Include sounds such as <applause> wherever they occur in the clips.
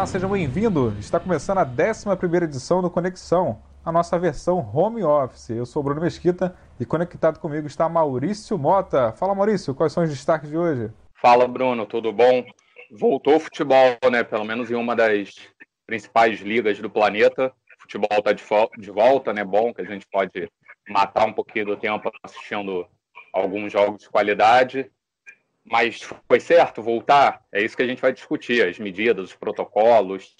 Olá, seja bem-vindo. Está começando a 11 edição do Conexão, a nossa versão home office. Eu sou Bruno Mesquita e conectado comigo está Maurício Mota. Fala, Maurício, quais são os destaques de hoje? Fala, Bruno, tudo bom? Voltou o futebol, né? Pelo menos em uma das principais ligas do planeta. O futebol está de, de volta, né? Bom que a gente pode matar um pouquinho do tempo assistindo alguns jogos de qualidade. Mas foi certo voltar? É isso que a gente vai discutir, as medidas, os protocolos.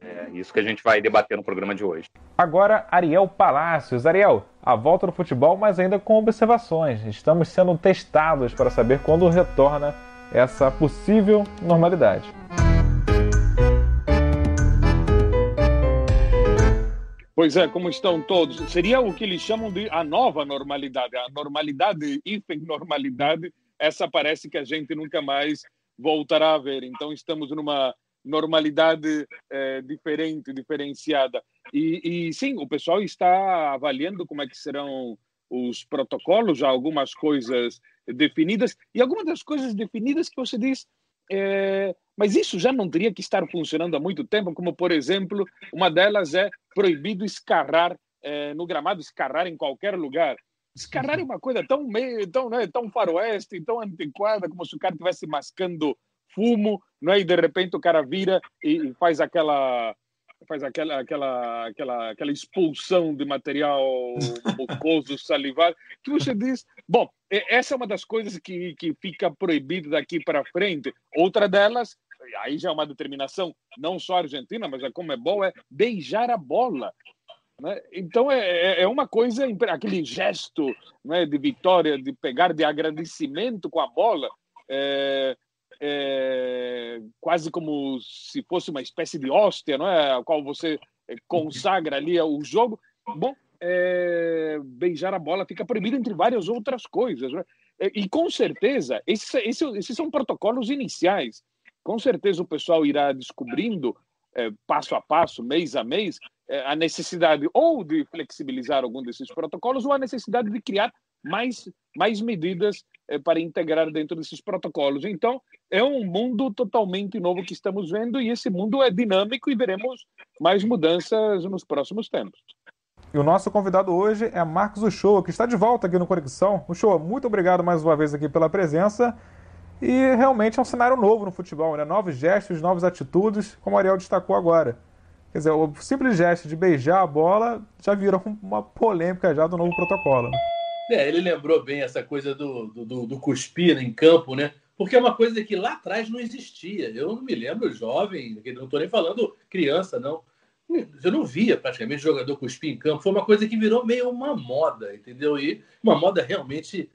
É isso que a gente vai debater no programa de hoje. Agora, Ariel Palácios. Ariel, a volta do futebol, mas ainda com observações. Estamos sendo testados para saber quando retorna essa possível normalidade. Pois é, como estão todos? Seria o que eles chamam de a nova normalidade, a normalidade, hipernormalidade essa parece que a gente nunca mais voltará a ver. Então estamos numa normalidade é, diferente, diferenciada. E, e, sim, o pessoal está avaliando como é que serão os protocolos, já algumas coisas definidas e algumas das coisas definidas que você diz, é, mas isso já não teria que estar funcionando há muito tempo, como por exemplo, uma delas é proibido escarrar é, no gramado, escarrar em qualquer lugar. Escarrar é uma coisa tão meio, tão, né, tão faroeste, tão antiquada, como se o cara estivesse mascando fumo, não é? E de repente o cara vira e, faz aquela faz aquela aquela aquela aquela expulsão de material mucoso <laughs> salivar. Que você diz bom essa é uma das coisas que que fica proibido daqui para frente. Outra delas aí já é uma determinação não só argentina mas a como é bom é beijar a bola né? Então é, é, é uma coisa, aquele gesto né, de vitória, de pegar, de agradecimento com a bola, é, é, quase como se fosse uma espécie de hóstia, não é? a qual você consagra ali o jogo. Bom, é, beijar a bola fica proibido entre várias outras coisas. Né? E com certeza, esses, esses, esses, são protocolos iniciais. Com certeza o pessoal irá descobrindo, é, passo a passo, mês a mês, é, a necessidade ou de flexibilizar algum desses protocolos ou a necessidade de criar mais, mais medidas é, para integrar dentro desses protocolos. Então, é um mundo totalmente novo que estamos vendo e esse mundo é dinâmico e veremos mais mudanças nos próximos tempos. E o nosso convidado hoje é Marcos Uchoa, que está de volta aqui no Conexão. Uchoa, muito obrigado mais uma vez aqui pela presença. E realmente é um cenário novo no futebol, né? Novos gestos, novas atitudes, como o Ariel destacou agora. Quer dizer, o simples gesto de beijar a bola já virou uma polêmica já do novo protocolo. É, ele lembrou bem essa coisa do, do, do cuspir em campo, né? Porque é uma coisa que lá atrás não existia. Eu não me lembro jovem, não estou nem falando criança, não. Eu não via praticamente jogador cuspir em campo. Foi uma coisa que virou meio uma moda, entendeu? E uma moda realmente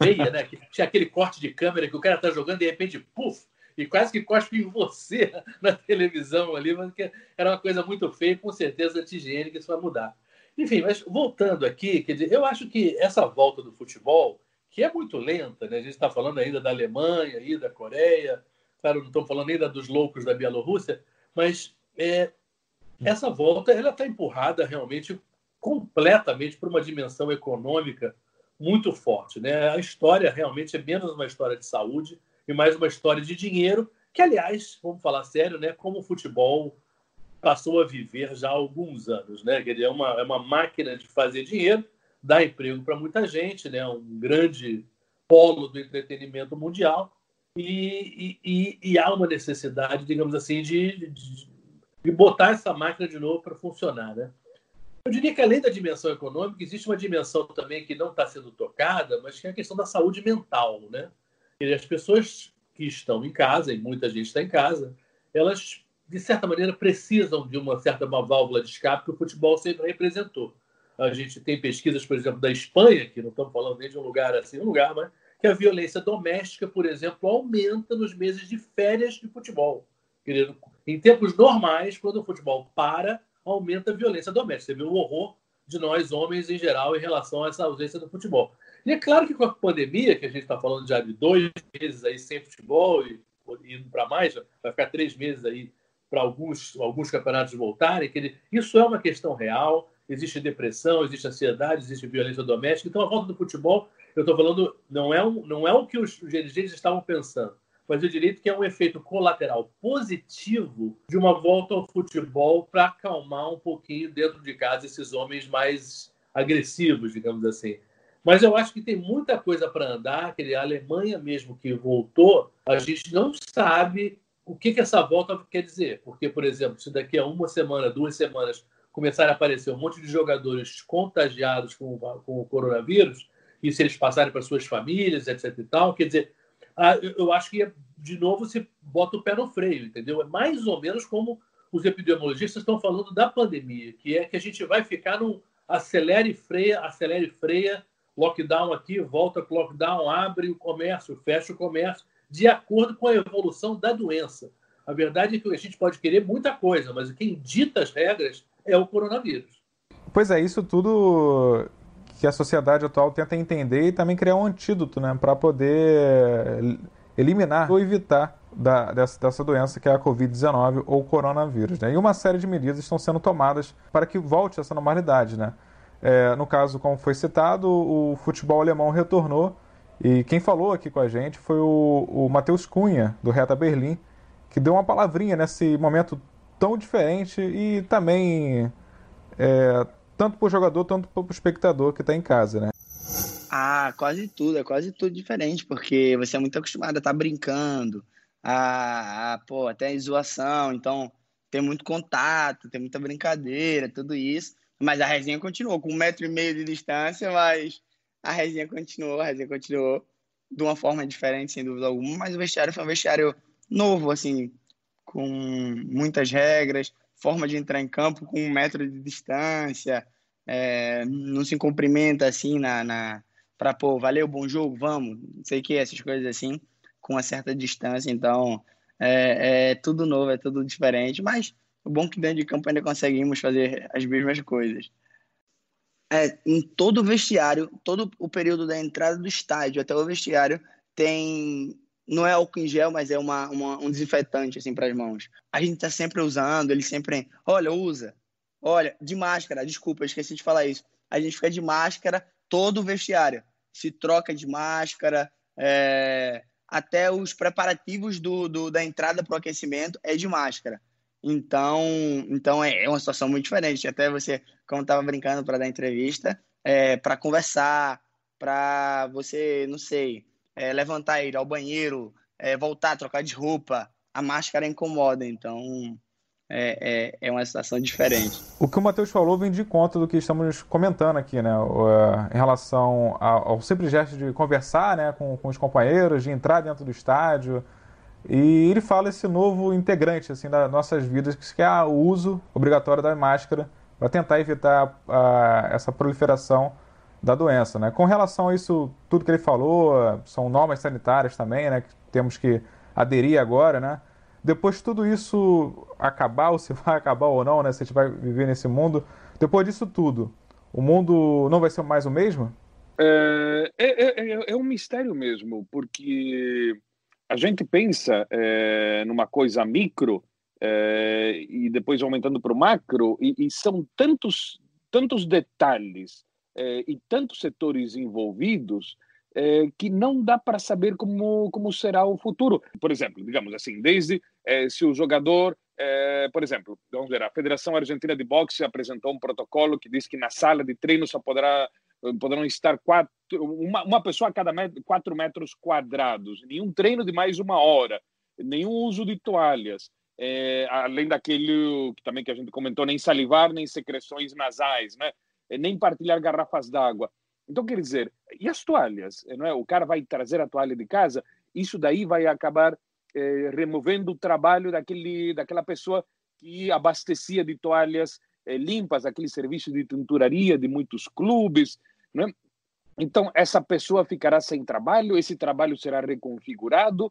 feia, né? Tinha aquele corte de câmera que o cara tá jogando e de repente, puf, e quase que cospe em você <laughs> na televisão ali, mas que era uma coisa muito feia, com certeza anti-higiênica, isso vai mudar. Enfim, mas voltando aqui, quer dizer, eu acho que essa volta do futebol, que é muito lenta, né? a gente está falando ainda da Alemanha, aí, da Coreia, claro, não estamos falando ainda dos loucos da Bielorrússia, mas é, essa volta ela está empurrada realmente completamente para uma dimensão econômica muito forte. Né? A história realmente é menos uma história de saúde, e mais uma história de dinheiro, que, aliás, vamos falar sério, né, como o futebol passou a viver já há alguns anos. Né? Quer dizer, é, uma, é uma máquina de fazer dinheiro, dá emprego para muita gente, né? um grande polo do entretenimento mundial, e, e, e, há uma necessidade, digamos assim, de, de, de botar essa máquina de novo para funcionar. Né? Eu diria que além da dimensão econômica, existe uma dimensão também que não está sendo tocada, mas que é a questão da saúde mental. Né? E as pessoas que estão em casa, e muita gente está em casa, elas, de certa maneira, precisam de uma certa uma válvula de escape que o futebol sempre representou. A gente tem pesquisas, por exemplo, da Espanha, que não estamos falando nem de um lugar assim, um lugar, mas que a violência doméstica, por exemplo, aumenta nos meses de férias de futebol. Em tempos normais, quando o futebol para, aumenta a violência doméstica. Você vê o horror de nós, homens, em geral, em relação a essa ausência do futebol. E é claro que com a pandemia, que a gente está falando já de dois meses aí sem futebol e indo para mais, vai ficar três meses aí para alguns, alguns campeonatos voltarem, que isso é uma questão real, existe depressão, existe ansiedade, existe violência doméstica. Então, a volta do futebol, eu estou falando, não é, um, não é o que os dirigentes estavam pensando, mas eu diria que é um efeito colateral positivo de uma volta ao futebol para acalmar um pouquinho dentro de casa esses homens mais agressivos, digamos assim. Mas eu acho que tem muita coisa para andar, aquele Alemanha mesmo que voltou, a gente não sabe o que, que essa volta quer dizer. Porque, por exemplo, se daqui a uma semana, duas semanas, começar a aparecer um monte de jogadores contagiados com, com o coronavírus, e se eles passarem para suas famílias, etc e tal, quer dizer, eu acho que, de novo, você bota o pé no freio, entendeu? É mais ou menos como os epidemiologistas estão falando da pandemia, que é que a gente vai ficar num acelere e freia, acelere e freia, lockdown aqui, volta com lockdown, abre o comércio, fecha o comércio, de acordo com a evolução da doença. A verdade é que a gente pode querer muita coisa, mas quem dita as regras é o coronavírus. Pois é, isso tudo que a sociedade atual tenta entender e também criar um antídoto né, para poder eliminar ou evitar da, dessa, dessa doença que é a Covid-19 ou coronavírus. Né? E uma série de medidas estão sendo tomadas para que volte essa normalidade. Né? É, no caso, como foi citado, o futebol alemão retornou e quem falou aqui com a gente foi o, o Matheus Cunha, do Reta Berlim, que deu uma palavrinha nesse momento tão diferente e também é, tanto para o jogador, tanto para o espectador que está em casa, né? Ah, quase tudo, é quase tudo diferente, porque você é muito acostumado a estar tá brincando, a, a pô, até zoação, então tem muito contato, tem muita brincadeira, tudo isso, mas a resenha continuou, com um metro e meio de distância, mas a resenha continuou, a resenha continuou de uma forma diferente, sem dúvida alguma, mas o vestiário foi um vestiário novo, assim, com muitas regras, forma de entrar em campo com um metro de distância, é, não se cumprimenta assim na, na para pô, valeu, bom jogo, vamos, não sei o que, essas coisas assim, com uma certa distância. Então, é, é tudo novo, é tudo diferente, mas o bom é que dentro de campo ainda conseguimos fazer as mesmas coisas. É, em todo o vestiário, todo o período da entrada do estádio até o vestiário, tem não é álcool em gel, mas é uma, uma um desinfetante assim para as mãos. A gente está sempre usando, ele sempre, olha, usa. Olha, de máscara, desculpa, esqueci de falar isso. A gente fica de máscara todo o vestiário. Se troca de máscara, é... até os preparativos do, do da entrada para o aquecimento é de máscara. Então, então é, é uma situação muito diferente. Até você, como estava brincando para dar entrevista, é, para conversar, para você, não sei, é, levantar, ir ao banheiro, é, voltar, trocar de roupa, a máscara incomoda, então é, é, é, uma situação diferente. O que o Matheus falou vem de conta do que estamos comentando aqui, né? É, em relação ao, simples gesto de conversar né, com, com os companheiros, de entrar dentro do estádio. E ele fala esse novo integrante assim, das nossas vidas, que é o uso obrigatório da máscara para tentar evitar a, essa proliferação da doença. Né? Com relação a isso, tudo que ele falou, são normas sanitárias também, né, que temos que aderir agora, né? Depois de tudo isso acabar, ou se vai acabar ou não, né, se a gente vai viver nesse mundo, depois disso tudo, o mundo não vai ser mais o mesmo? É, é, é, é um mistério mesmo, porque a gente pensa é, numa coisa micro é, e depois aumentando para o macro, e, e, são tantos, tantos detalhes é, e tantos setores envolvidos que não dá para saber como, como será o futuro. Por exemplo, digamos assim, desde se o jogador, por exemplo, vamos ver, a Federação Argentina de Boxe apresentou um protocolo que diz que na sala de treino só poderá poderão estar quatro, uma, uma pessoa a cada metro, quatro metros quadrados, nenhum treino de mais uma hora, nenhum uso de toalhas, é, além daquele que também que a gente comentou, nem salivar, nem secreções nasais, né? nem partilhar garrafas d'água. Então, quer dizer, e as toalhas? Não é? O cara vai trazer a toalha de casa, isso daí vai acabar eh, removendo o trabalho daquele, daquela pessoa que abastecia de toalhas eh, limpas, aquele serviço de tinturaria de muitos clubes. Não é? Então, essa pessoa ficará sem trabalho, esse trabalho será reconfigurado.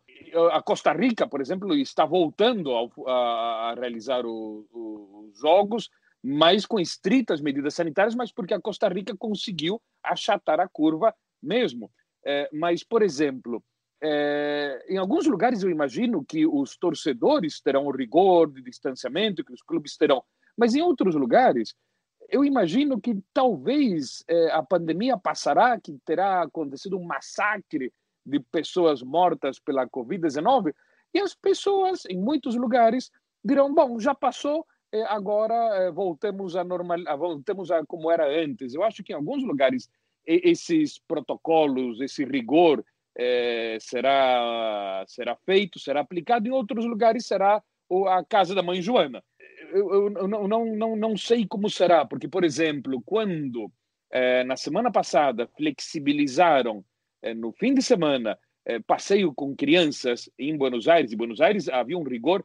A Costa Rica, por exemplo, está voltando a, a, realizar os jogos, mas com estritas medidas sanitárias, mas porque a Costa Rica conseguiu achatar a curva mesmo. É, mas, por exemplo, é, em alguns lugares eu imagino que os torcedores terão o rigor de distanciamento, que os clubes terão, mas em outros lugares eu imagino que talvez é, a pandemia passará, que terá acontecido um massacre de pessoas mortas pela Covid-19, e as pessoas, em muitos lugares, dirão: bom, já passou, eh, agora eh, voltemos a normal, voltemos a como era antes. Eu acho que em alguns lugares esses protocolos, esse rigor será será feito, será aplicado. Em outros lugares será a casa da mãe Joana. Eu, não, não, não, não sei como será, porque, por exemplo, quando na semana passada flexibilizaram no fim de semana passeio com crianças em Buenos Aires, em Buenos Aires havia um rigor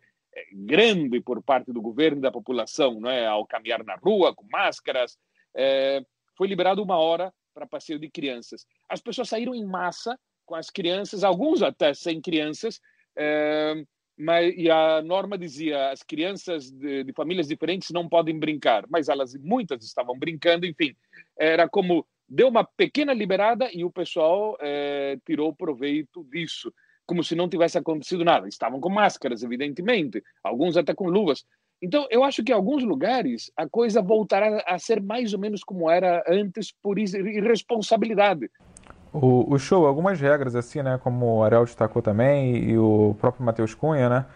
grande por parte do governo e da população, não é? ao caminhar na rua com máscaras. É, foi liberado uma hora para passeio de crianças. As pessoas saíram em massa com as crianças, alguns até sem crianças, é, mas, e a norma dizia as crianças de, de, famílias diferentes não podem brincar, mas elas muitas estavam brincando, enfim, era como deu uma pequena liberada e o pessoal é, tirou proveito disso como se não tivesse acontecido nada. Estavam com máscaras, evidentemente, alguns até com luvas. Então, eu acho que em alguns lugares a coisa voltará a ser mais ou menos como era antes por irresponsabilidade. O, o show, algumas regras assim, né, como o Ariel destacou também e o próprio Matheus Cunha, né,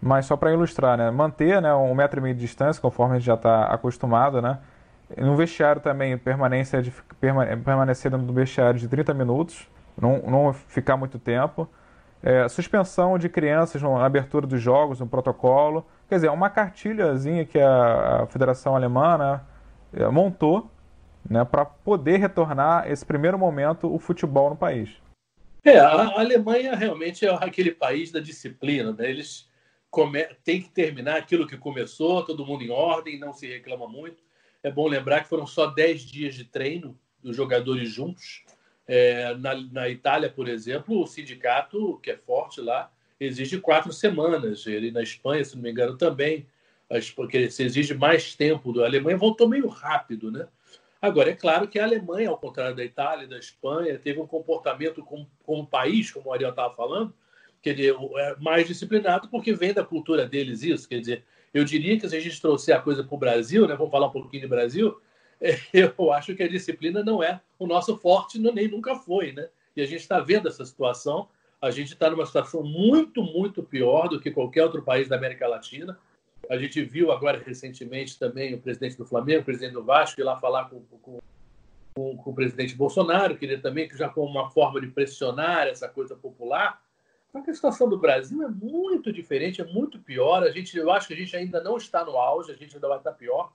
mas só para ilustrar, né, manter, né, um metro e meio de distância, conforme a gente já está acostumado, né, no vestiário também, permanência de, permanecer dentro do vestiário de 30 minutos, não, não ficar muito tempo, é, suspensão de crianças na abertura dos jogos, no protocolo. Quer dizer, uma cartilhazinha que a, a Federação Alemã né, é, montou né, para poder retornar esse primeiro momento o futebol no país. É, a Alemanha realmente é aquele país da disciplina. Né? Eles come... têm que terminar aquilo que começou, todo mundo em ordem, não se reclama muito. É bom lembrar que foram só 10 dias de treino dos jogadores juntos. É, na, na Itália, por exemplo, o sindicato, que é forte lá, exige quatro semanas. Ele na Espanha, se não me engano, também, porque se exige mais tempo. A Alemanha voltou meio rápido, né? Agora, é claro que a Alemanha, ao contrário da Itália da Espanha, teve um comportamento como, como país, como o Ariel estava falando, quer dizer, é mais disciplinado, porque vem da cultura deles isso. Quer dizer, eu diria que se a gente trouxer a coisa para o Brasil, né, vamos falar um pouquinho de Brasil, <laughs> eu acho que a disciplina não é o nosso forte, nem nunca foi, né? E a gente está vendo essa situação. A gente está numa situação muito, muito pior do que qualquer outro país da América Latina. A gente viu agora recentemente também o presidente do Flamengo, o presidente do Vasco, ir lá falar com, com, com, com o presidente Bolsonaro, queria também que já como uma forma de pressionar essa coisa popular. Só que a situação do Brasil é muito diferente, é muito pior. A gente, eu acho que a gente ainda não está no auge, a gente ainda vai estar pior.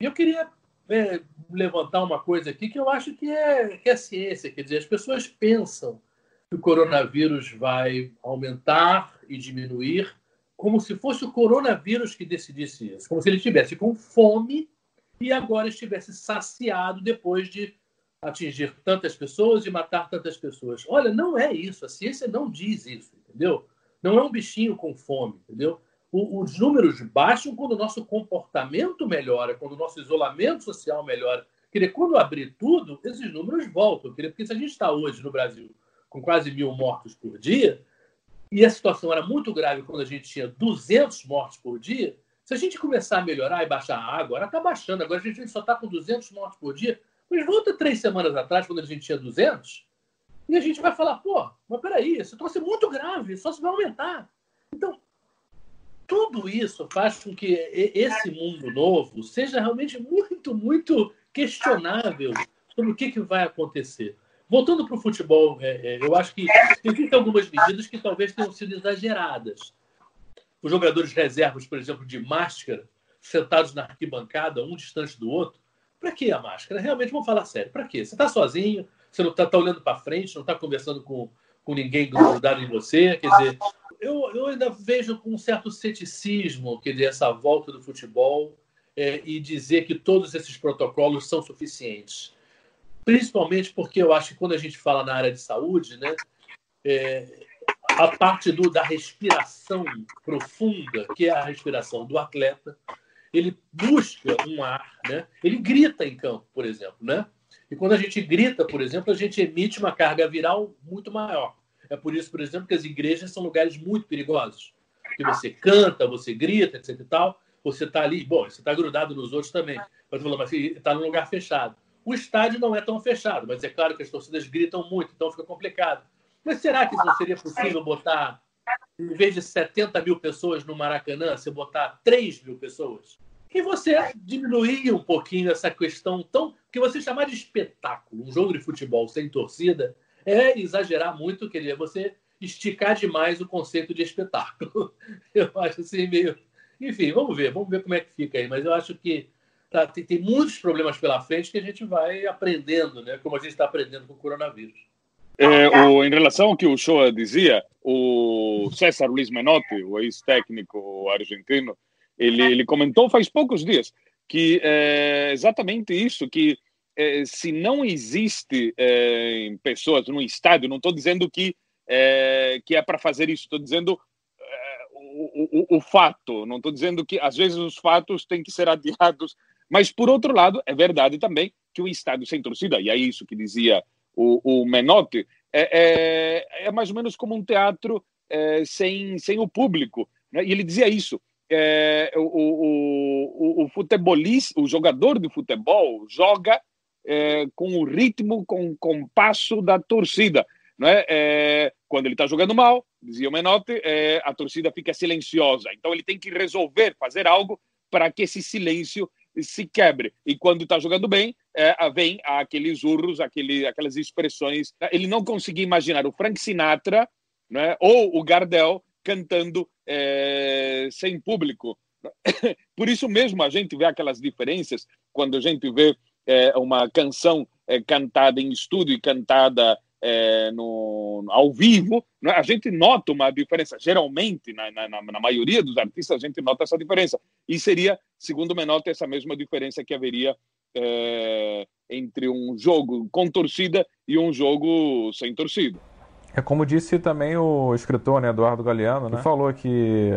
E eu queria é, levantar uma coisa aqui que eu acho que é, que é ciência. Quer dizer, as pessoas pensam que o coronavírus vai aumentar e diminuir como se fosse o coronavírus que decidisse isso, como se ele estivesse com fome e agora estivesse saciado depois de atingir tantas pessoas e matar tantas pessoas. Olha, não é isso. A ciência não diz isso, entendeu? Não é um bichinho com fome, entendeu? os números baixam quando o nosso comportamento melhora, quando o nosso isolamento social melhora. Quer dizer, quando abrir tudo, esses números voltam. Quer dizer, porque se a gente está hoje no Brasil com quase mil mortos por dia, e a situação era muito grave quando a gente tinha 200 mortos por dia, se a gente começar a melhorar e baixar a água, agora está baixando, agora a gente só está com 200 mortos por dia, mas volta três semanas atrás, quando a gente tinha 200, e a gente vai falar, pô, mas peraí, esse troço é muito grave, só se vai aumentar. Então, tudo isso faz com que esse mundo novo seja realmente muito, muito questionável sobre o que, que vai acontecer. Voltando para o futebol, é, é, eu acho que existem algumas medidas que talvez tenham sido exageradas. Os jogadores reservas, por exemplo, de máscara, sentados na arquibancada, um distante do outro. Para que a máscara? Realmente, vamos falar sério. Para quê? Você está sozinho, você não está tá olhando para frente, não está conversando com, com ninguém grudado em você. Quer dizer, eu, eu ainda vejo com um certo ceticismo que essa volta do futebol é, e dizer que todos esses protocolos são suficientes. Principalmente porque eu acho que quando a gente fala na área de saúde, né, é, a parte do, da respiração profunda, que é a respiração do atleta, ele busca um ar, né? ele grita em campo, por exemplo. Né? E quando a gente grita, por exemplo, a gente emite uma carga viral muito maior. É por isso, por exemplo, que as igrejas são lugares muito perigosos. Que você canta, você grita, etc e tal. Você está ali, bom, você está grudado nos outros também. Mas está num lugar fechado. O estádio não é tão fechado, mas é claro que as torcidas gritam muito, então fica complicado. Mas será que não seria possível botar, em vez de 70 mil pessoas no Maracanã, você botar 3 mil pessoas? E você diminuir um pouquinho essa questão tão. que você chamar de espetáculo, um jogo de futebol sem torcida, é exagerar muito, querer você esticar demais o conceito de espetáculo. <laughs> Eu acho assim meio. Enfim, vamos ver, vamos ver como é que fica aí. Mas eu acho que tá, tem, tem, muitos problemas pela frente que a gente vai aprendendo, né? Como a gente está aprendendo com o coronavírus. É, o, em relação ao que o Shoa dizia, o César Luiz Menotti, o ex-técnico argentino, ele, ele comentou faz poucos dias que é exatamente isso, que é, se não existe é, pessoas no estádio, não estou dizendo que é, que é para fazer isso, estou dizendo é, o, o, o, fato, não estou dizendo que às vezes os fatos têm que ser adiados, mas por outro lado, é verdade também que o estádio sem torcida, e é isso que dizia o, o Menotti, é, é, é, mais ou menos como um teatro é, sem, sem o público. Né? E ele dizia isso. É, o, o, o, o futebolista, o jogador de futebol joga é, com o ritmo, com o compasso da torcida. Né? É, quando ele está jogando mal, dizia o Menotti, é, a torcida fica silenciosa. Então ele tem que resolver, fazer algo para que esse silêncio se quebre. E quando está jogando bem, é, vem aqueles urros, aquele, aquelas expressões. Ele não conseguia imaginar o Frank Sinatra né, ou o Gardel cantando é, sem público. <coughs> Por isso mesmo a gente vê aquelas diferenças quando a gente vê é, uma canção é, cantada em estúdio e cantada é, no, ao vivo, né? a gente nota uma diferença. Geralmente, na, na, na, maioria dos artistas, a gente nota essa diferença. E seria, segundo Menotti, essa mesma diferença que haveria é, entre um jogo com torcida e um jogo sem torcida. É como disse também o escritor né, Eduardo Galeano, né? falou que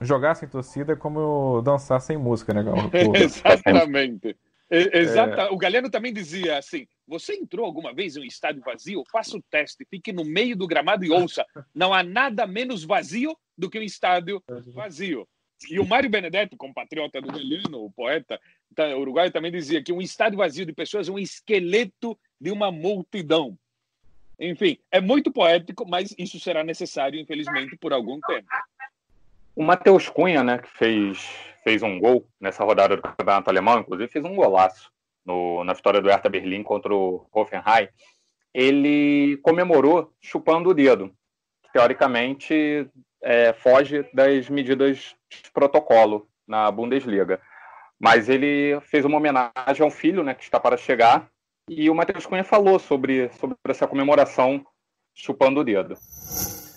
jogar sem torcida é como dançar sem música, né, Gal? <laughs> Exatamente. Exata. É... O Galeno também dizia assim: você entrou alguma vez em um estádio vazio? Faça o teste, fique no meio do gramado e ouça. Não há nada menos vazio do que um estádio vazio. E o Mário Benedetto, compatriota do Galeno, o poeta uruguaio, também dizia que um estádio vazio de pessoas é um esqueleto de uma multidão. Enfim, é muito poético, mas isso será necessário, infelizmente, por algum tempo. O Matheus Cunha, né, que fez, fez um gol nessa rodada do Campeonato Alemão, inclusive fez um golaço no, na vitória do Hertha Berlim contra o Hoffenheim, ele comemorou chupando o dedo. Teoricamente, é, foge das medidas de protocolo na Bundesliga. Mas ele fez uma homenagem ao filho, né, que está para chegar, e o Matheus Cunha falou sobre, sobre essa comemoração chupando o dedo.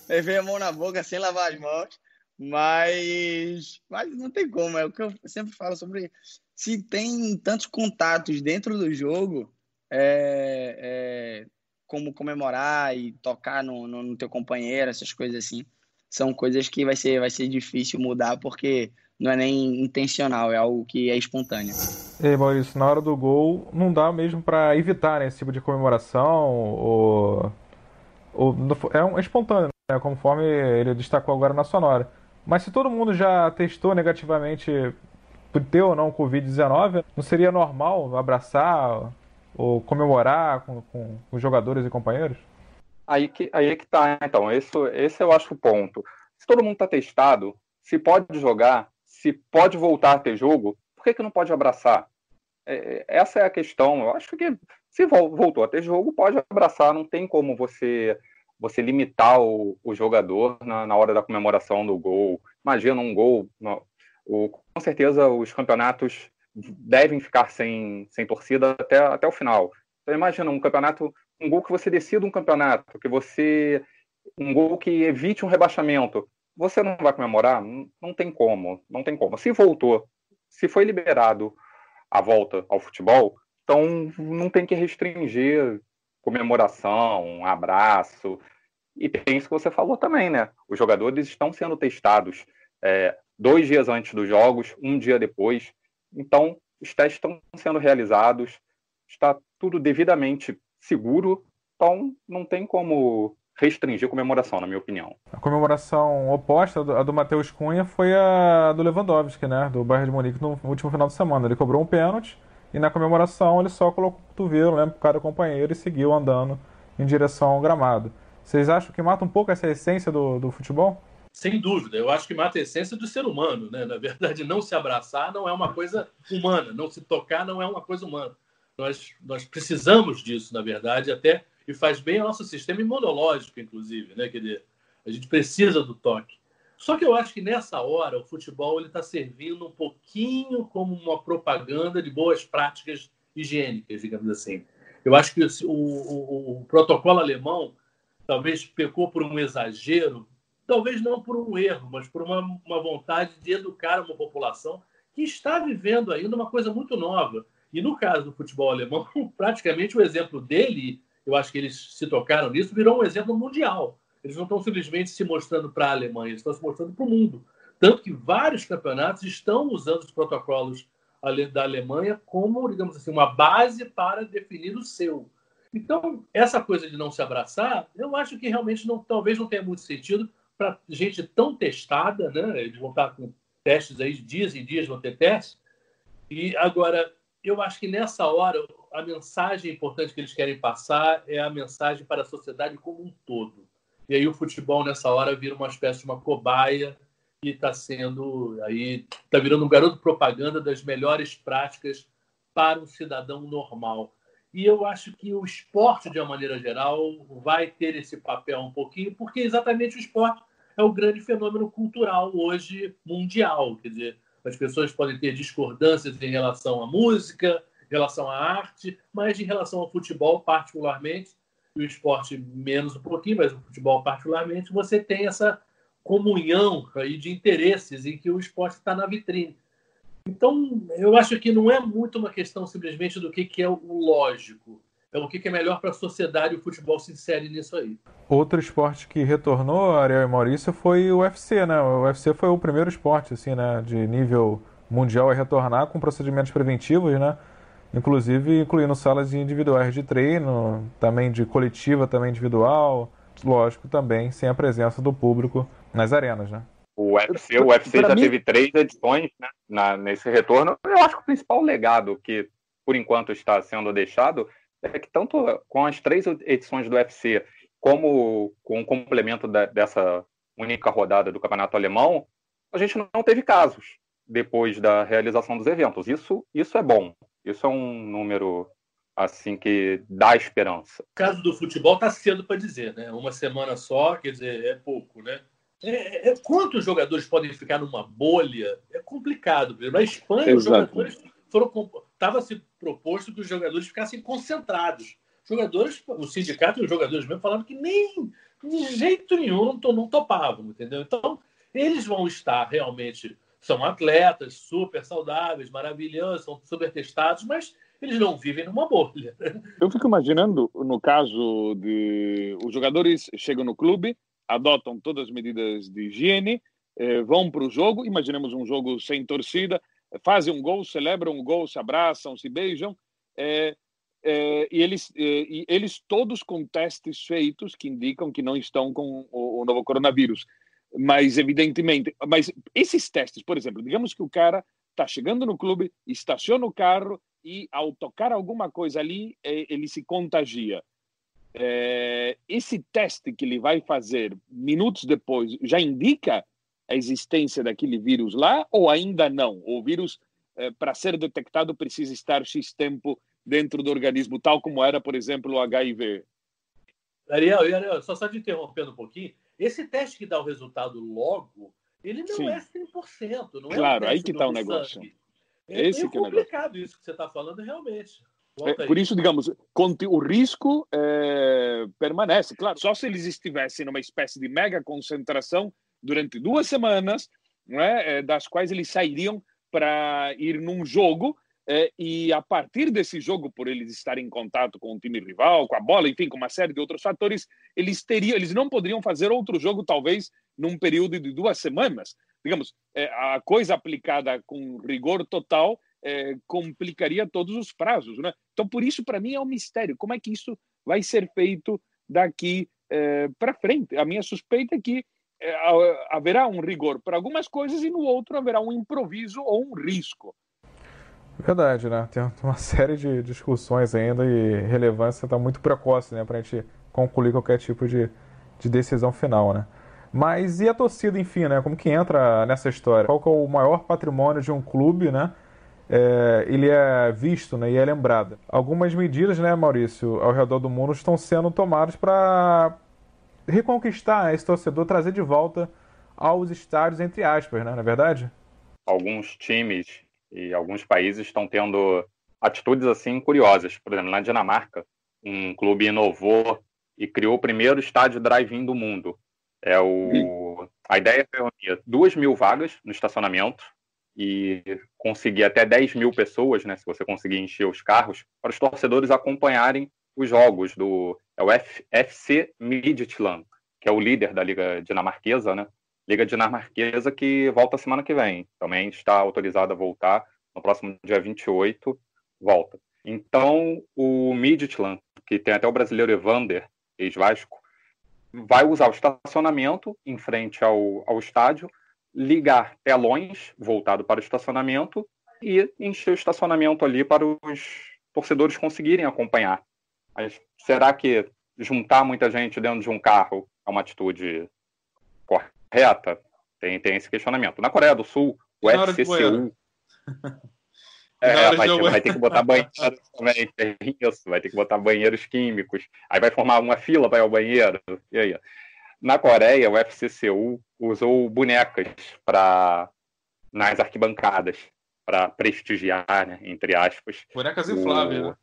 Ele veio a mão na boca sem lavar as mãos mas, mas não tem como, é o que eu sempre falo sobre. Se tem tantos contatos dentro do jogo, é, é, como comemorar e tocar no, no, no, teu companheiro, essas coisas assim, são coisas que vai ser, vai ser difícil mudar porque não é nem intencional, é algo que é espontâneo. E Maurício, na hora do gol, não dá mesmo para evitar né, esse tipo de comemoração ou, ou é, um, é espontâneo, né, conforme ele destacou agora na sonora. Mas se todo mundo já testou negativamente por ter ou não Covid-19, não seria normal abraçar ou comemorar com, com os jogadores e companheiros? Aí que, aí que tá, então. Esse, esse eu acho o ponto. Se todo mundo está testado, se pode jogar, se pode voltar a ter jogo, por que, que não pode abraçar? É, essa é a questão. Eu acho que se voltou a ter jogo, pode abraçar. Não tem como você você limitar o, o jogador na, na, hora da comemoração do gol. Imagina um gol. O, com certeza os campeonatos devem ficar sem, sem torcida até, até o final. Então imagina um campeonato, um gol que você decida um campeonato, que você. um gol que evite um rebaixamento. Você não vai comemorar? Não tem como, não tem como. Se voltou, se foi liberado a volta ao futebol, então não tem que restringir comemoração, um abraço. E tem isso que você falou também, né? Os jogadores estão sendo testados é, dois dias antes dos jogos, um dia depois. Então, os testes estão sendo realizados, está tudo devidamente seguro, então não tem como restringir a comemoração, na minha opinião. A comemoração oposta à do Matheus Cunha foi a do Lewandowski, né? Do Bayern de Munique no último final de semana. Ele cobrou um pênalti e na comemoração ele só colocou o cotovelo né, para cada companheiro e seguiu andando em direção ao gramado. Vocês acham que mata um pouco essa essência do, do futebol? Sem dúvida, eu acho que mata a essência do ser humano, né? Na verdade, não se abraçar não é uma coisa humana, não se tocar não é uma coisa humana. Nós, nós precisamos disso, na verdade, até e faz bem ao nosso sistema imunológico, inclusive, né? Quer dizer, a gente precisa do toque. Só que eu acho que nessa hora o futebol está servindo um pouquinho como uma propaganda de boas práticas higiênicas, digamos assim. Eu acho que o, o, o protocolo alemão talvez pecou por um exagero, talvez não por um erro, mas por uma, uma vontade de educar uma população que está vivendo ainda uma coisa muito nova. E no caso do futebol alemão, <laughs> praticamente o exemplo dele, eu acho que eles se tocaram nisso, virou um exemplo mundial. Eles não estão simplesmente se mostrando para a Alemanha, eles estão se mostrando para o mundo. Tanto que vários campeonatos estão usando os protocolos da Alemanha como, digamos assim, uma base para definir o seu. Então, essa coisa de não se abraçar, eu acho que realmente não, talvez não tenha muito sentido para gente tão testada, né? Eles vão estar com testes aí, dias e dias vão ter testes. E agora, eu acho que nessa hora, a mensagem importante que eles querem passar é a mensagem para a sociedade como um todo. E aí o futebol nessa hora vira uma espécie de uma cobaia e está sendo aí está virando um garoto propaganda das melhores práticas para um cidadão normal. E eu acho que o esporte, de uma maneira geral, vai ter esse papel um pouquinho, porque exatamente o esporte é o grande fenômeno cultural hoje mundial. Quer dizer, as pessoas podem ter discordâncias em relação à música, em relação à arte, mas em relação ao futebol, particularmente, o esporte menos um pouquinho, mas o futebol particularmente, você tem essa comunhão aí de interesses em que o esporte está na vitrine. Então, eu acho que não é muito uma questão simplesmente do que, que é o lógico, é o que, que é melhor para a sociedade o futebol se insere nisso aí. Outro esporte que retornou, Ariel e Maurício, foi o UFC, né? O UFC foi o primeiro esporte, assim, né, de nível mundial a retornar com procedimentos preventivos, né? Inclusive incluindo salas individuais de treino, também de coletiva, também individual, lógico, também sem a presença do público nas arenas, né? O UFC, o UFC já mim... teve três edições né, na, nesse retorno. Eu acho que o principal legado que, por enquanto, está sendo deixado é que tanto com as três edições do UFC como com o complemento da, dessa única rodada do Campeonato Alemão, a gente não teve casos depois da realização dos eventos. Isso, isso é bom. Isso é um número assim que dá esperança. O caso do futebol está cedo para dizer, né? Uma semana só, quer dizer, é pouco, né? É, é, quantos jogadores podem ficar numa bolha? É complicado. Na Espanha, Exato. os jogadores foram. Estava se proposto que os jogadores ficassem concentrados. Jogadores, o sindicato e os jogadores mesmo falaram que nem de jeito nenhum não, não topavam, entendeu? Então, eles vão estar realmente são atletas super saudáveis, maravilhosos, são super testados, mas eles não vivem numa bolha. Eu fico imaginando, no caso de os jogadores chegam no clube, adotam todas as medidas de higiene, eh, vão para o jogo, imaginemos um jogo sem torcida, fazem um gol, celebram um gol, se abraçam, se beijam, eh, eh, e, eles, e eles todos com testes feitos que indicam que não estão com o, o novo coronavírus mas evidentemente, mas esses testes, por exemplo, digamos que o cara está chegando no clube, estaciona o carro e ao tocar alguma coisa ali, é, ele se contagia. É, esse teste que ele vai fazer minutos depois já indica a existência daquele vírus lá ou ainda não? O vírus, é, para ser detectado, precisa estar X tempo dentro do organismo, tal como era, por exemplo, o HIV? Ariel, Ariel só só te interrompendo um pouquinho, esse teste que dá o resultado logo, ele não Sim. é 100%. Não claro, é um aí que está o negócio. É Esse que é complicado isso que você está falando, realmente. É, por isso, digamos, o risco é, permanece. Claro, só se eles estivessem numa espécie de mega concentração durante duas semanas, é, é das quais eles sairiam para ir num jogo é, e a partir desse jogo, por eles estarem em contato com o time rival, com a bola, enfim, com uma série de outros fatores, eles teriam, eles não poderiam fazer outro jogo, talvez, num período de duas semanas. Digamos, é, a coisa aplicada com rigor total é, complicaria todos os prazos, né? Então, por isso, para mim, é um mistério. Como é que isso vai ser feito daqui é, para frente? A minha suspeita é que é, haverá um rigor para algumas coisas e no outro haverá um improviso ou um risco. Verdade, né? Tem <laughs> uma série de discussões ainda e relevância está muito precoce, né? Para a gente concluir qualquer tipo de, de decisão final, né? Mas e a torcida, enfim, né? Como que entra nessa história? Qual que é o maior patrimônio de um clube, né? É, ele é visto né, e é lembrado. Algumas medidas, né, Maurício, ao redor do mundo estão sendo tomadas para reconquistar esse torcedor, trazer de volta aos estádios, entre aspas, né? Não é verdade? Alguns times e alguns países estão tendo atitudes assim curiosas. Por exemplo, na Dinamarca, um clube inovou e criou o primeiro estádio drive-in do mundo. É o... A ideia é reunir duas mil vagas no estacionamento e conseguir até 10 mil pessoas, né, se você conseguir encher os carros, para os torcedores acompanharem os jogos do é o FC Midtjylland, que é o líder da liga dinamarquesa, né? Liga dinamarquesa que volta semana que vem. Também está autorizada a voltar no próximo dia 28, volta. Então, o Midtjylland, que tem até o brasileiro Evander, ex-Vasco, vai usar o estacionamento em frente ao, ao estádio, ligar telões voltado para o estacionamento e encher o estacionamento ali para os torcedores conseguirem acompanhar. Mas será que juntar muita gente dentro de um carro é uma atitude correta? Tem, tem esse questionamento. Na Coreia do Sul, o FCCU <laughs> É, vai, ter, vai ter que botar banheiro <laughs> também, é isso, vai ter que botar banheiros químicos. Aí vai formar uma fila para ir ao banheiro. E aí? Na Coreia, o FCCU usou bonecas para nas arquibancadas para prestigiar, né, entre aspas. Bonecas infláveis, o, né?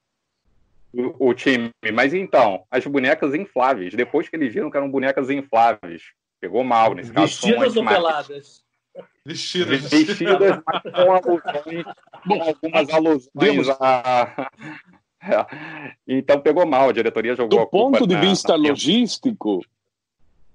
O, o, time. Mas então, as bonecas infláveis, depois que eles viram que eram bonecas infláveis, pegou mal nesse caso. Vestidas ou peladas? Vestidas. Vestidas, <laughs> com alusões, com algumas alusões a... <laughs> Então pegou mal, a diretoria jogou Do ponto de na, vista na logístico,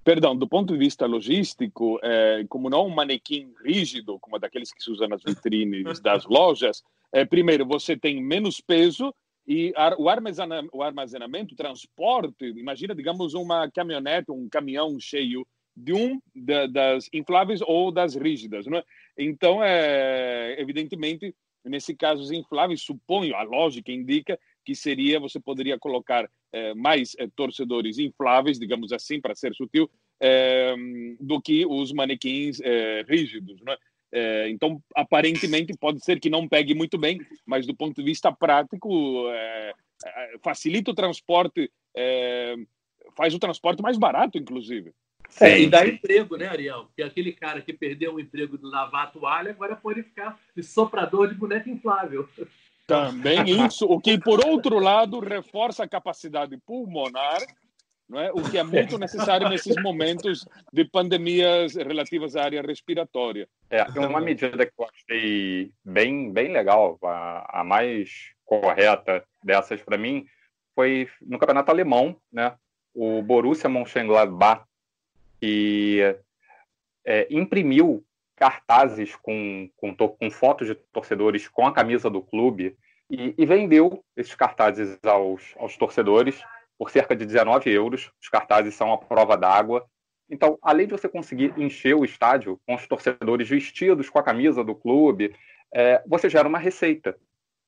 perdão, do ponto de vista logístico, é, como não um manequim rígido, como daqueles que se usam nas vitrines <laughs> das lojas, é, primeiro, você tem menos peso e o armazenamento, o armazenamento, o transporte, imagina, digamos, uma caminhonete, um caminhão cheio de um da, das infláveis ou das rígidas, é? Então, é, evidentemente, nesse caso, os infláveis, suponho, a lógica indica que seria, você poderia colocar é, mais é, torcedores infláveis, digamos assim, para ser sutil, é, do que os manequins é, rígidos, é? então, aparentemente, pode ser que não pegue muito bem, mas do ponto de vista prático, facilita o transporte, faz o transporte mais barato, inclusive. É, e dá emprego, né, Ariel? Porque aquele cara que perdeu o emprego do lavar a toalha agora pode ficar de soprador de boneca inflável. Também isso, o que, por outro lado, reforça a capacidade pulmonar, não é? o que é muito necessário nesses momentos de pandemias relativas à área respiratória. É, uma medida que eu achei bem, bem legal, a, a mais correta dessas para mim, foi no campeonato alemão, né? O Borussia Mönchengladbach que é, imprimiu cartazes com, com, com, fotos de torcedores com a camisa do clube e, e vendeu esses cartazes aos, aos, torcedores por cerca de 19 euros. Os cartazes são a prova d'água. Então, além de você conseguir encher o estádio com os torcedores vestidos com a camisa do clube, é, você gera uma receita.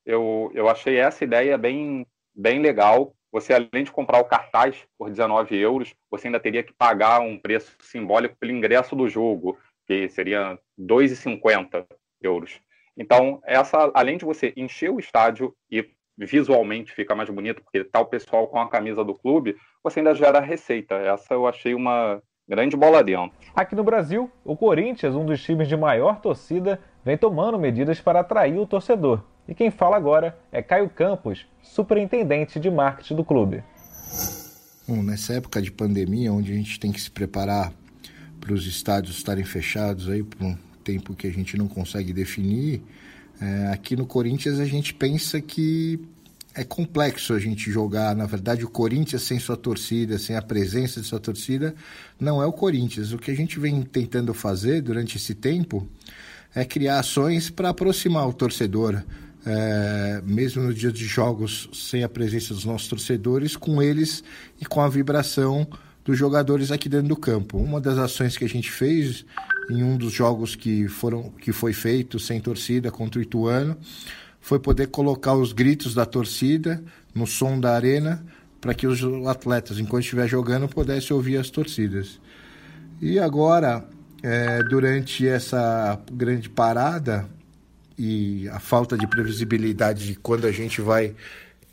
Eu, eu achei essa ideia bem, bem legal você além de comprar o cartaz por 19 euros, você ainda teria que pagar um preço simbólico pelo ingresso do jogo, que seria 2,50 euros. Então, essa, além de você encher o estádio e visualmente fica mais bonito, porque está o pessoal com a camisa do clube, você ainda gera receita. Essa eu achei uma grande bola dentro. Aqui no Brasil, o Corinthians, um dos times de maior torcida, vem tomando medidas para atrair o torcedor. E quem fala agora é Caio Campos, superintendente de marketing do clube. Bom, nessa época de pandemia, onde a gente tem que se preparar para os estádios estarem fechados aí por um tempo que a gente não consegue definir, é, aqui no Corinthians a gente pensa que é complexo a gente jogar. Na verdade, o Corinthians sem sua torcida, sem a presença de sua torcida, não é o Corinthians. O que a gente vem tentando fazer durante esse tempo é criar ações para aproximar o torcedor, é, mesmo no dia de jogos sem a presença dos nossos torcedores, com eles e com a vibração dos jogadores aqui dentro do campo. Uma das ações que a gente fez em um dos jogos que foram que foi feito sem torcida contra o Ituano foi poder colocar os gritos da torcida no som da arena para que os atletas, enquanto estiver jogando, pudessem ouvir as torcidas. E agora, é, durante essa grande parada e a falta de previsibilidade de quando a gente vai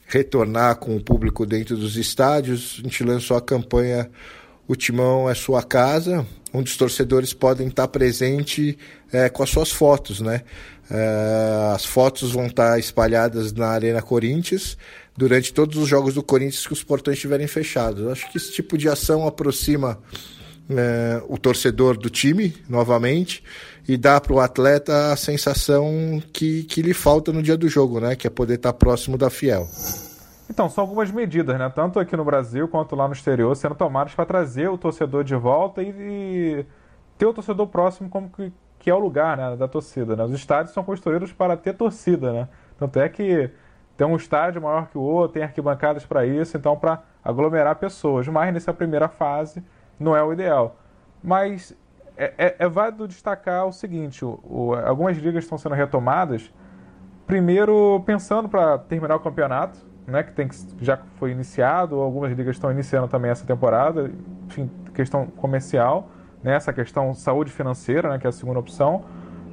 retornar com o público dentro dos estádios, a gente lançou a campanha O Timão é Sua Casa, onde os torcedores podem estar presentes é, com as suas fotos, né? É, as fotos vão estar espalhadas na Arena Corinthians durante todos os jogos do Corinthians que os portões estiverem fechados. Acho que esse tipo de ação aproxima é, o torcedor do time novamente e dá para o atleta a sensação que, que lhe falta no dia do jogo, né? Que é poder estar próximo da Fiel. Então, são algumas medidas, né? Tanto aqui no Brasil quanto lá no exterior, sendo tomadas para trazer o torcedor de volta e, e, ter o torcedor próximo como que, que é o lugar né, da torcida. Né? Os estádios são construídos para ter torcida, né? Tanto é que tem um estádio maior que o outro, tem arquibancadas para isso, então para aglomerar pessoas. Mas nessa primeira fase não é o ideal. Mas é, é, é válido destacar o seguinte: o, o, algumas ligas estão sendo retomadas, primeiro pensando para terminar o campeonato, né, que, tem que já foi iniciado, algumas ligas estão iniciando também essa temporada, enfim, questão comercial, né, essa questão saúde financeira, né, que é a segunda opção,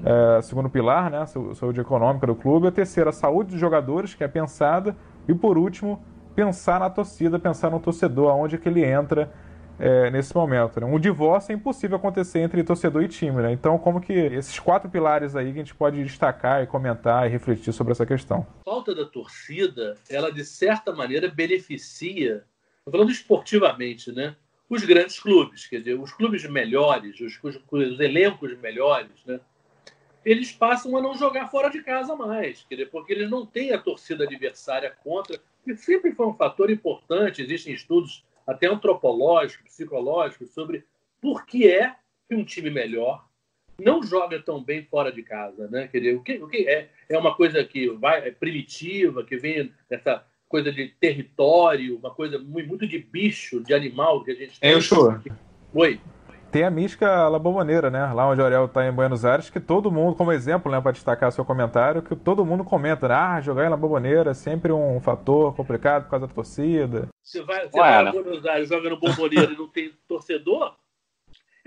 é, segundo pilar, né, saúde econômica do clube, a terceira, a saúde dos jogadores, que é pensada, e por último, pensar na torcida, pensar no torcedor, aonde que ele entra é, nesse momento. Né? Um divórcio é impossível acontecer entre torcedor e time. Né? Então, como que esses quatro pilares aí que a gente pode destacar e comentar e refletir sobre essa questão? A falta da torcida, ela de certa maneira beneficia, falando esportivamente, né? os grandes clubes, quer dizer, os clubes melhores, os, os, os elencos melhores, né? eles passam a não jogar fora de casa mais, porque eles não têm a torcida adversária contra, que sempre foi um fator importante, existem estudos até antropológico, psicológico, sobre por que é que um time melhor não joga tão bem fora de casa, né? Quer dizer, o que, o que é, é uma coisa que vai é primitiva, que vem dessa coisa de território, uma coisa muito de bicho, de animal que a gente tem. É, eu Oi. Tem a mística La Bombonera, né? Lá onde o Ariel está em Buenos Aires, que todo mundo, como exemplo, né, para destacar seu comentário, que todo mundo comenta, né? Ah, jogar em La Bombonera é sempre um fator complicado por causa da torcida. Você vai, você vai a Buenos Aires, joga no Bombonera e não tem torcedor,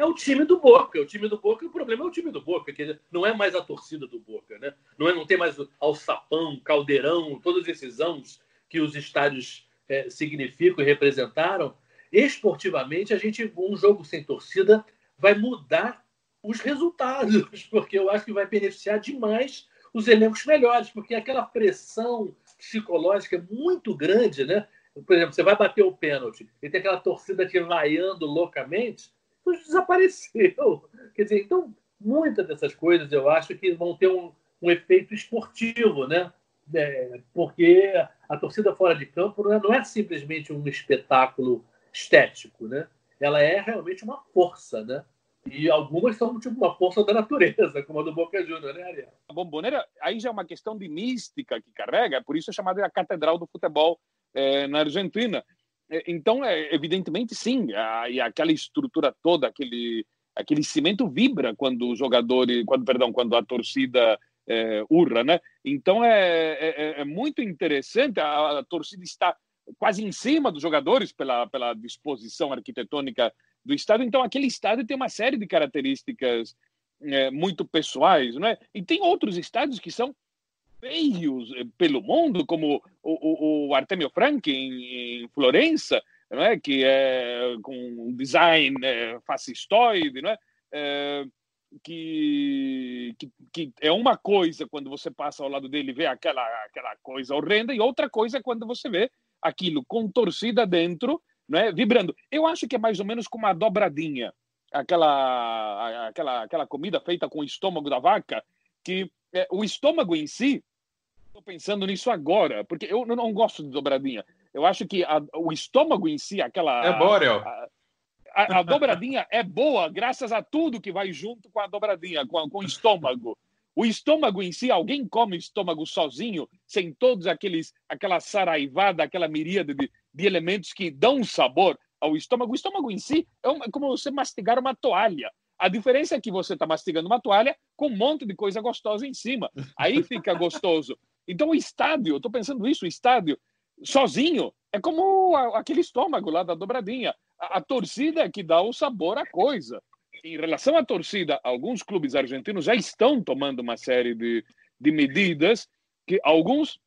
é o time do Boca. O time do Boca, o problema é o time do Boca, que não é mais a torcida do Boca, né? Não, é, não tem mais o alçapão, caldeirão, todos esses anos que os estádios é, significam e representaram esportivamente, a gente um jogo sem torcida vai mudar os resultados, <laughs> porque eu acho que vai beneficiar demais os elencos melhores, porque aquela pressão psicológica muito grande, né? Por exemplo, você vai bater o pênalti e tem aquela torcida te vaiando loucamente, isso desapareceu. <laughs> Quer dizer, então, muitas dessas coisas eu acho que vão ter um, um efeito esportivo, né? É, porque a torcida fora de campo não é, não é simplesmente um espetáculo estético, né? Ela é realmente uma força, né? E algumas são tipo uma força da natureza, como a do Boca Juniors, né, Ariel? A Bombonera, aí já é uma questão de mística que carrega, por isso é chamada a catedral do futebol é, na Argentina. É, então, é, evidentemente, sim, a, e aquela estrutura toda, aquele, aquele cimento vibra quando o jogador, quando, perdão, quando a torcida é, urra, né? Então, é, é, é muito interessante, a, a torcida está quase em cima dos jogadores pela, pela disposição arquitetônica do estádio. Então, aquele estádio tem uma série de características é, muito pessoais, não é? E tem outros estádios que são feios é, pelo mundo, como o, o, o Artemio Frank em, em, Florença, não é? Que é com um design é, fascistoide, não é? é que, que, que, é uma coisa quando você passa ao lado dele e vê aquela, aquela coisa horrenda, e outra coisa quando você vê aquilo com torcida dentro, né, vibrando. Eu acho que é mais ou menos como a dobradinha, aquela, aquela, aquela comida feita com o estômago da vaca, que é, o estômago em si, estou pensando nisso agora, porque eu não gosto de dobradinha. Eu acho que a, o estômago em si, aquela. É bóreo. A, a, a, dobradinha é boa graças a tudo que vai junto com a dobradinha, com, com o estômago. O estômago em si, alguém come estômago sozinho, sem todos aqueles, aquela saraivada, aquela miríade de, de elementos que dão sabor ao estômago. O estômago em si é, uma, é como você mastigar uma toalha. A diferença é que você está mastigando uma toalha com um monte de coisa gostosa em cima. Aí fica gostoso. Então, o estádio, eu estou pensando isso, o estádio, sozinho, é como aquele estômago lá da dobradinha. A, a torcida é que dá o sabor à coisa. Em relação à torcida, alguns clubes argentinos já estão tomando uma série de, de medidas que alguns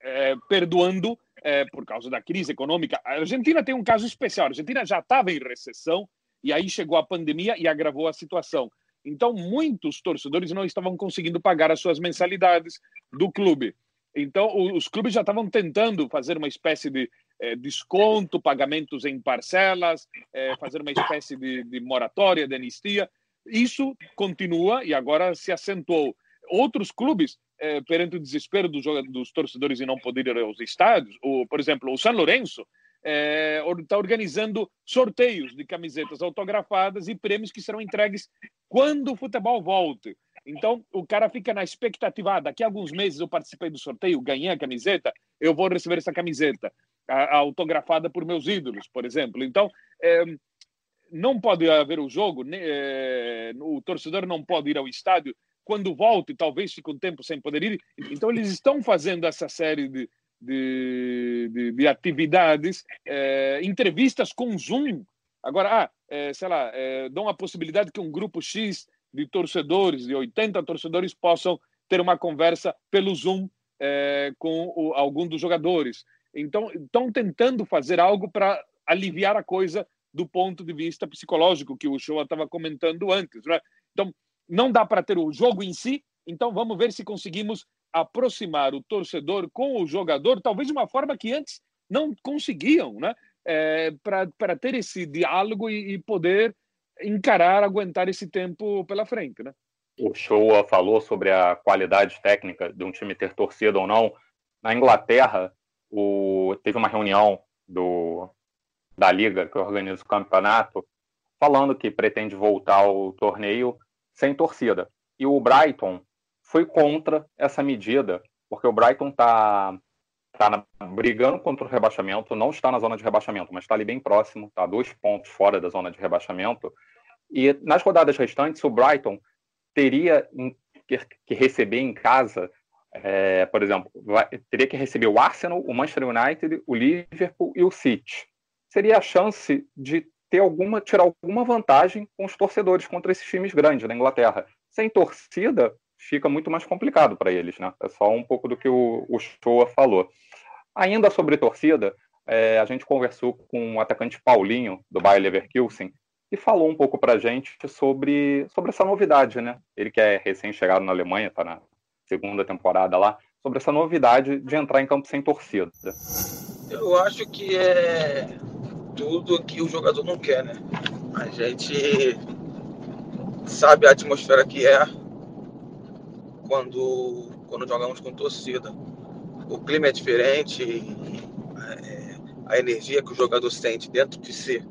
é, perdoando é, por causa da crise econômica. A Argentina tem um caso especial. A Argentina já estava em recessão e aí chegou a pandemia e agravou a situação. Então, muitos torcedores não estavam conseguindo pagar as suas mensalidades do clube. Então, os clubes já estavam tentando fazer uma espécie de é, desconto, pagamentos em parcelas, é, fazer uma espécie de, de moratória, de anistia. Isso continua e agora se acentuou. Outros clubes, é, perante o desespero dos, dos, torcedores e não poder ir aos estádios, o, por exemplo, o São Lourenço está organizando sorteios de camisetas autografadas e prêmios que serão entregues quando o futebol volte. Então, o cara fica na expectativa, ah, daqui a alguns meses eu participei do sorteio, ganhei a camiseta, eu vou receber essa camiseta autografada por meus ídolos, por exemplo. Então, é, não pode haver o jogo, é, o torcedor não pode ir ao estádio quando volte, talvez fique um tempo sem poder ir. Então, eles estão fazendo essa série de, de, de, de atividades, é, entrevistas com Zoom. Agora, ah, é, sei lá, é, dão a possibilidade que um grupo X de torcedores, de 80 torcedores, possam ter uma conversa pelo Zoom é, com o, algum dos jogadores. Então, estão tentando fazer algo para aliviar a coisa do ponto de vista psicológico que o Show estava comentando antes. Né? Então, não dá para ter o jogo em si, então vamos ver se conseguimos aproximar o torcedor com o jogador, talvez de uma forma que antes não conseguiam, né? É, para ter esse diálogo e, e poder encarar, aguentar esse tempo pela frente, né? O Showa falou sobre a qualidade técnica de um time ter torcida ou não. Na Inglaterra, o... teve uma reunião do... da liga que organiza o campeonato falando que pretende voltar ao torneio sem torcida. E o Brighton foi contra essa medida, porque o Brighton está tá brigando contra o rebaixamento, não está na zona de rebaixamento, mas está ali bem próximo, está dois pontos fora da zona de rebaixamento. E nas rodadas restantes, o Brighton teria que receber em casa, é, por exemplo, vai, teria que receber o Arsenal, o Manchester United, o Liverpool e o City. Seria a chance de ter alguma, tirar alguma vantagem com os torcedores contra esses times grandes da Inglaterra. Sem torcida, fica muito mais complicado para eles, né? É só um pouco do que o, o Shoa falou. Ainda sobre torcida, é, a gente conversou com o atacante Paulinho, do Bayer Leverkusen, e falou um pouco para a gente sobre, sobre essa novidade, né? Ele que é recém-chegado na Alemanha, está na segunda temporada lá, sobre essa novidade de entrar em campo sem torcida. Eu acho que é tudo que o jogador não quer, né? A gente sabe a atmosfera que é quando, quando jogamos com torcida. O clima é diferente, é, a energia que o jogador sente dentro de si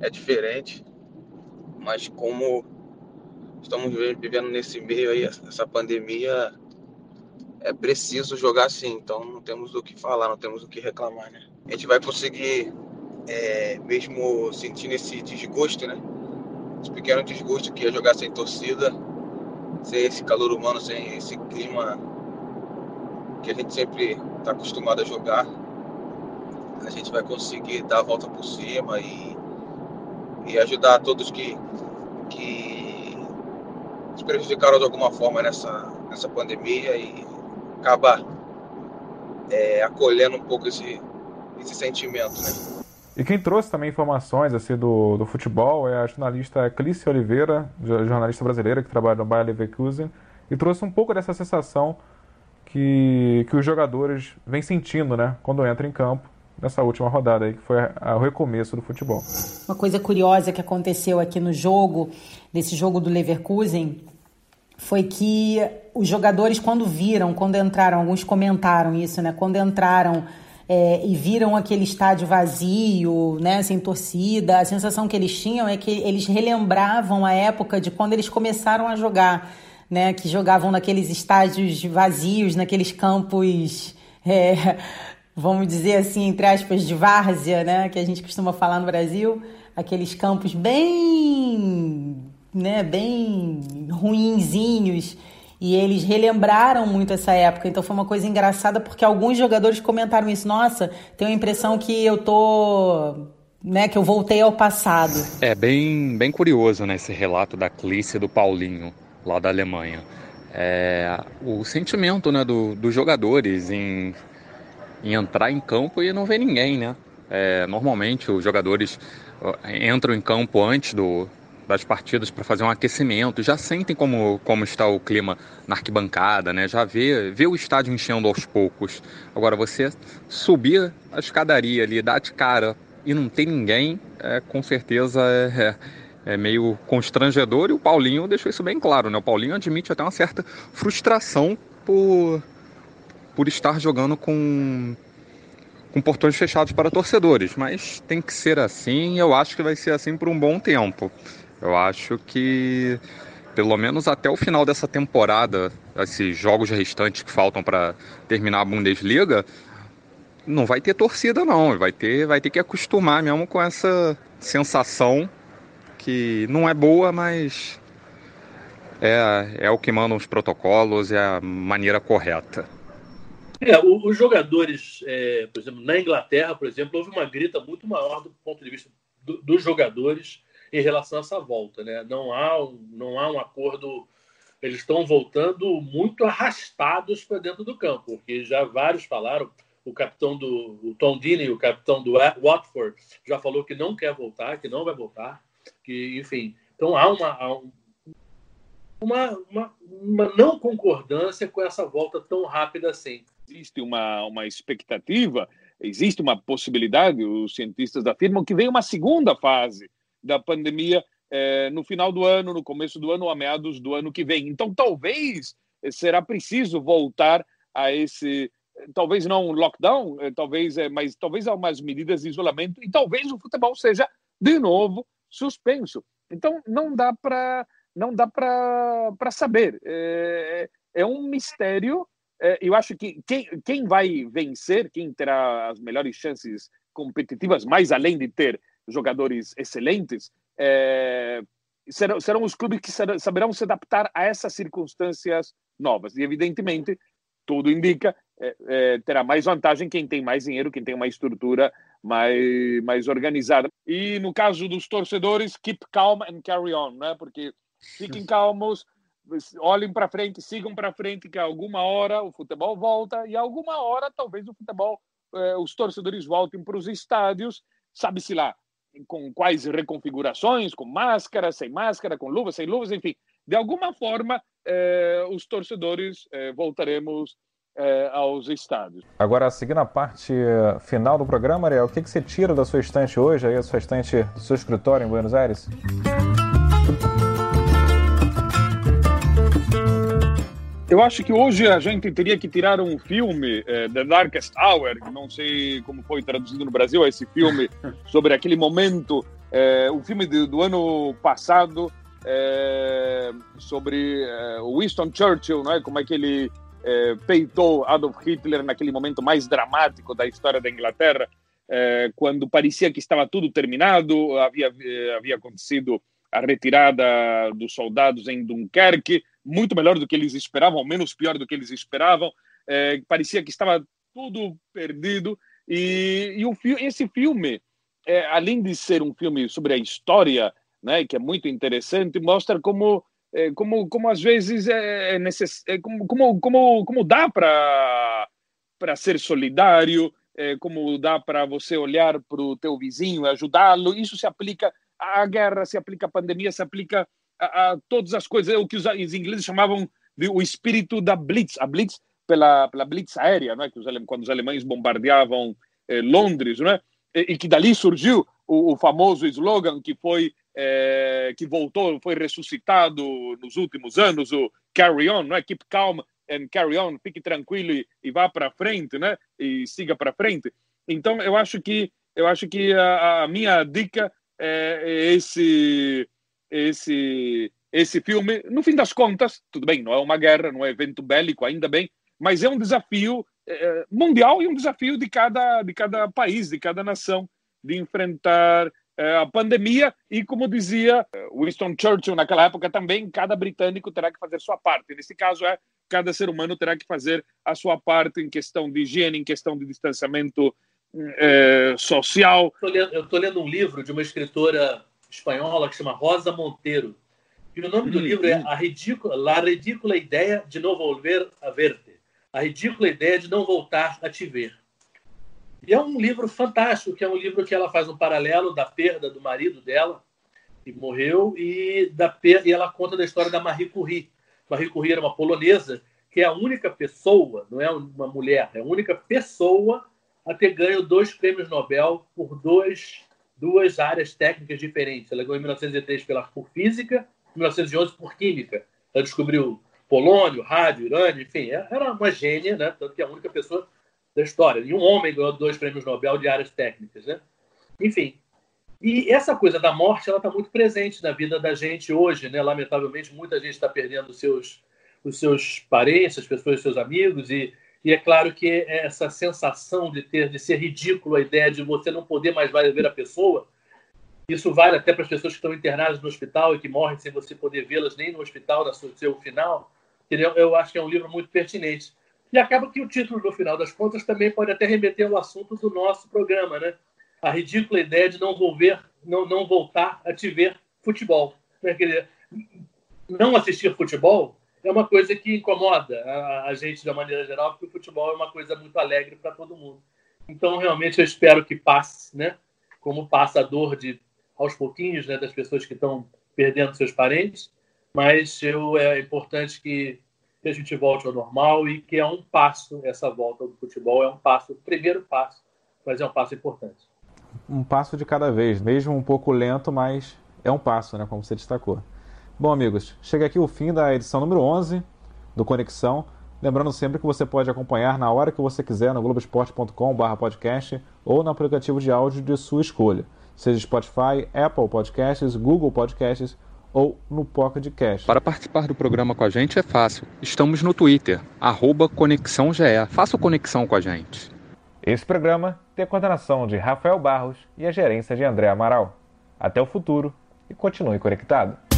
é diferente mas como estamos vivendo nesse meio aí, essa pandemia, é preciso jogar assim, então não temos o que falar, não temos o que reclamar, né? A gente vai conseguir, é, mesmo sentindo esse desgosto, né? Esse pequeno desgosto que é jogar sem torcida, sem esse calor humano, sem esse clima que a gente sempre está acostumado a jogar, a gente vai conseguir dar a volta por cima e e ajudar todos que, que se prejudicaram de alguma forma nessa, nessa pandemia e acabar é, acolhendo um pouco esse, esse sentimento, né? E quem trouxe também informações assim, do, do futebol é a jornalista Clícia Oliveira, jornalista brasileira que trabalha no Bayer Leverkusen, e trouxe um pouco dessa sensação que, que os jogadores vêm sentindo né, quando entram em campo nessa última rodada aí, que foi o recomeço do futebol. Uma coisa curiosa que aconteceu aqui no jogo, nesse jogo do Leverkusen, foi que os jogadores, quando viram, quando entraram, alguns comentaram isso, né? Quando entraram é, e viram aquele estádio vazio, né, sem torcida, a sensação que eles tinham é que eles relembravam a época de quando eles começaram a jogar, né? Que jogavam naqueles estádios vazios, naqueles campos. É, <laughs> vamos dizer assim, entre aspas, de várzea, né, que a gente costuma falar no Brasil, aqueles campos bem, né, bem ruinzinhos. E eles relembraram muito essa época, então foi uma coisa engraçada porque alguns jogadores comentaram isso. Nossa, tenho a impressão que eu tô né, que eu voltei ao passado. É bem, bem curioso né, esse relato da Clice e do Paulinho, lá da Alemanha. É, o sentimento né, do, dos jogadores em, em entrar em campo e não ver ninguém, né? É, normalmente os jogadores entram em campo antes do, das partidas para fazer um aquecimento, já sentem como, como está o clima na arquibancada, né? Já vê, vê o estádio enchendo aos poucos. Agora você subir a escadaria ali, dar de cara e não tem ninguém, é, com certeza é, é, é, meio constrangedor e o Paulinho deixou isso bem claro, né? O Paulinho admite até uma certa frustração por, por estar jogando com, com portões fechados para torcedores, mas tem que ser assim e eu acho que vai ser assim por um bom tempo. Eu acho que pelo menos até o final dessa temporada, esses jogos restantes que faltam para terminar a Bundesliga, não vai ter torcida não, vai ter, vai ter que acostumar mesmo com essa sensação que não é boa, mas é, é o que mandam os protocolos, é a maneira correta. É, os jogadores, é, por exemplo, na Inglaterra, por exemplo, houve uma grita muito maior do ponto de vista do, dos jogadores em relação a essa volta, né? Não há, não há um acordo. Eles estão voltando muito arrastados para dentro do campo, porque já vários falaram o capitão do o Tom Dini, o capitão do Watford, já falou que não quer voltar, que não vai voltar, que enfim. Então há uma, há uma, uma, uma não concordância com essa volta tão rápida assim. Existe uma, uma expectativa, existe uma possibilidade, os cientistas afirmam que vem uma segunda fase da pandemia é, no final do ano, no começo do ano ou a meados do ano que vem. Então, talvez será preciso voltar a esse talvez não um lockdown, eh, talvez, é, mas talvez algumas medidas de isolamento e talvez o futebol seja de novo suspenso. Então não dá para não dá para saber. É, é, um mistério. É, eu acho que quem, quem vai vencer, quem terá as melhores chances competitivas, mais além de ter jogadores excelentes, é, serão, serão os clubes que saberão se adaptar a essas circunstâncias novas. E evidentemente tudo indica é, é, terá mais vantagem quem tem mais dinheiro, quem tem uma estrutura mais, mais organizada. E no caso dos torcedores, keep calm and carry on, né? Porque fiquem calmos, olhem para frente, sigam para frente, que alguma hora o futebol volta e alguma hora talvez o futebol, é, os torcedores voltem para os estádios, sabe-se lá com quais reconfigurações, com máscara, sem máscara, com luvas, sem luvas, enfim, de alguma forma é, os torcedores é, voltaremos é, aos estádios. Agora, seguindo a parte final do programa, Ariel, o que, que você tira da sua estante hoje, aí, a sua estante do seu escritório em Buenos Aires? Eu acho que hoje a gente teria que tirar um filme, é, The Darkest Hour, não sei como foi traduzido no Brasil, esse filme <laughs> sobre aquele momento, é, o filme do, do ano passado, é, sobre é, Winston Churchill, não é? como é que ele é, peitou Adolf Hitler naquele momento mais dramático da história da Inglaterra, quando parecia que estava tudo terminado, havia, havia acontecido a retirada dos soldados em Dunkerque, muito melhor do que eles esperavam, menos pior do que eles esperavam, é, parecia que estava tudo perdido, e, e o, esse filme, é, além de ser um filme sobre a história, né, que é muito interessante, mostra como é, como, como às vezes é, é necess... É, como, como, como, como dá para para ser solidário, é, como dá para você olhar para o teu vizinho e ajudá-lo. Isso se aplica à guerra, se aplica à pandemia, se aplica a, a todas as coisas. É o que os, os, ingleses chamavam de o espírito da Blitz, a Blitz pela, pela Blitz aérea, não é? que os, quando os alemães bombardeavam eh, Londres, não é? E, e, que dali surgiu o, o famoso slogan que foi é, que voltou, foi ressuscitado nos últimos anos, o carry on, não é? Keep calm and carry on, fique tranquilo e, e vá para frente, né? E siga para frente. Então, eu acho que eu acho que a, a minha dica é, é esse esse esse filme. No fim das contas, tudo bem, não é uma guerra, não é evento bélico, ainda bem, mas é um desafio é, mundial e um desafio de cada de cada país, de cada nação, de enfrentar é, a pandemia e, como dizia Winston Churchill naquela época também, cada britânico terá que fazer sua parte. Nesse caso, é cada ser humano terá que fazer a sua parte em questão de higiene, em questão de distanciamento é, social. Eu estou lendo um livro de uma escritora espanhola que chama Rosa Monteiro. E o nome do hum, livro é hum. a ridícula, La ridícula ideia de não volver a verte. A ridícula ideia de não voltar a te ver. E é um livro fantástico, que é um livro que ela faz um paralelo da perda do marido dela, que morreu, e, da per... e ela conta da história da Marie Curie. Marie Curie era uma polonesa que é a única pessoa, não é uma mulher, é a única pessoa a ter ganho dois prêmios Nobel por dois, duas áreas técnicas diferentes. Ela ganhou em 1903 pela, por física, em 1911 por química. Ela descobriu polônio, rádio, urânio, enfim, é, era uma gênia, né? tanto que é a única pessoa da história. E um homem ganhou dois prêmios Nobel de áreas técnicas. Né? Enfim, e essa coisa da morte ela está muito presente na vida da gente hoje. Né? Lamentavelmente, muita gente está perdendo os seus, os seus parentes, as pessoas, seus amigos, e e é claro que essa sensação de ter de ser ridículo a ideia de você não poder mais ver a pessoa, isso vale até para as pessoas que estão internadas no hospital e que morrem sem você poder vê-las nem no hospital, no seu final. Eu acho que é um livro muito pertinente. E acaba que o título, no final das contas, também pode até remeter ao assunto do nosso programa, né? A ridícula ideia de não, volver, não, não voltar a te ver futebol. Né? Quer dizer, não assistir futebol é uma coisa que incomoda a, a, gente de uma maneira geral, porque o futebol é uma coisa muito alegre para todo mundo. Então, realmente, eu espero que passe, né? Como passa a dor de, aos pouquinhos, né, das pessoas que estão perdendo seus parentes, mas eu, é importante que, que a gente volte ao normal e que é um passo, essa volta do futebol é um passo, primeiro passo, mas é um passo importante. Um passo de cada vez, mesmo um pouco lento, mas é um passo, né, como você destacou. Bom, amigos, chega aqui o fim da edição número 11 do Conexão. Lembrando sempre que você pode acompanhar na hora que você quiser no globesport.com/podcast ou no aplicativo de áudio de sua escolha, seja Spotify, Apple Podcasts, Google Podcasts ou no Pocket Cast. Para participar do programa com a gente é fácil. Estamos no Twitter, ConexãoGE. Faça o conexão com a gente. Esse programa tem a coordenação de Rafael Barros e a gerência de André Amaral. Até o futuro e continue conectado.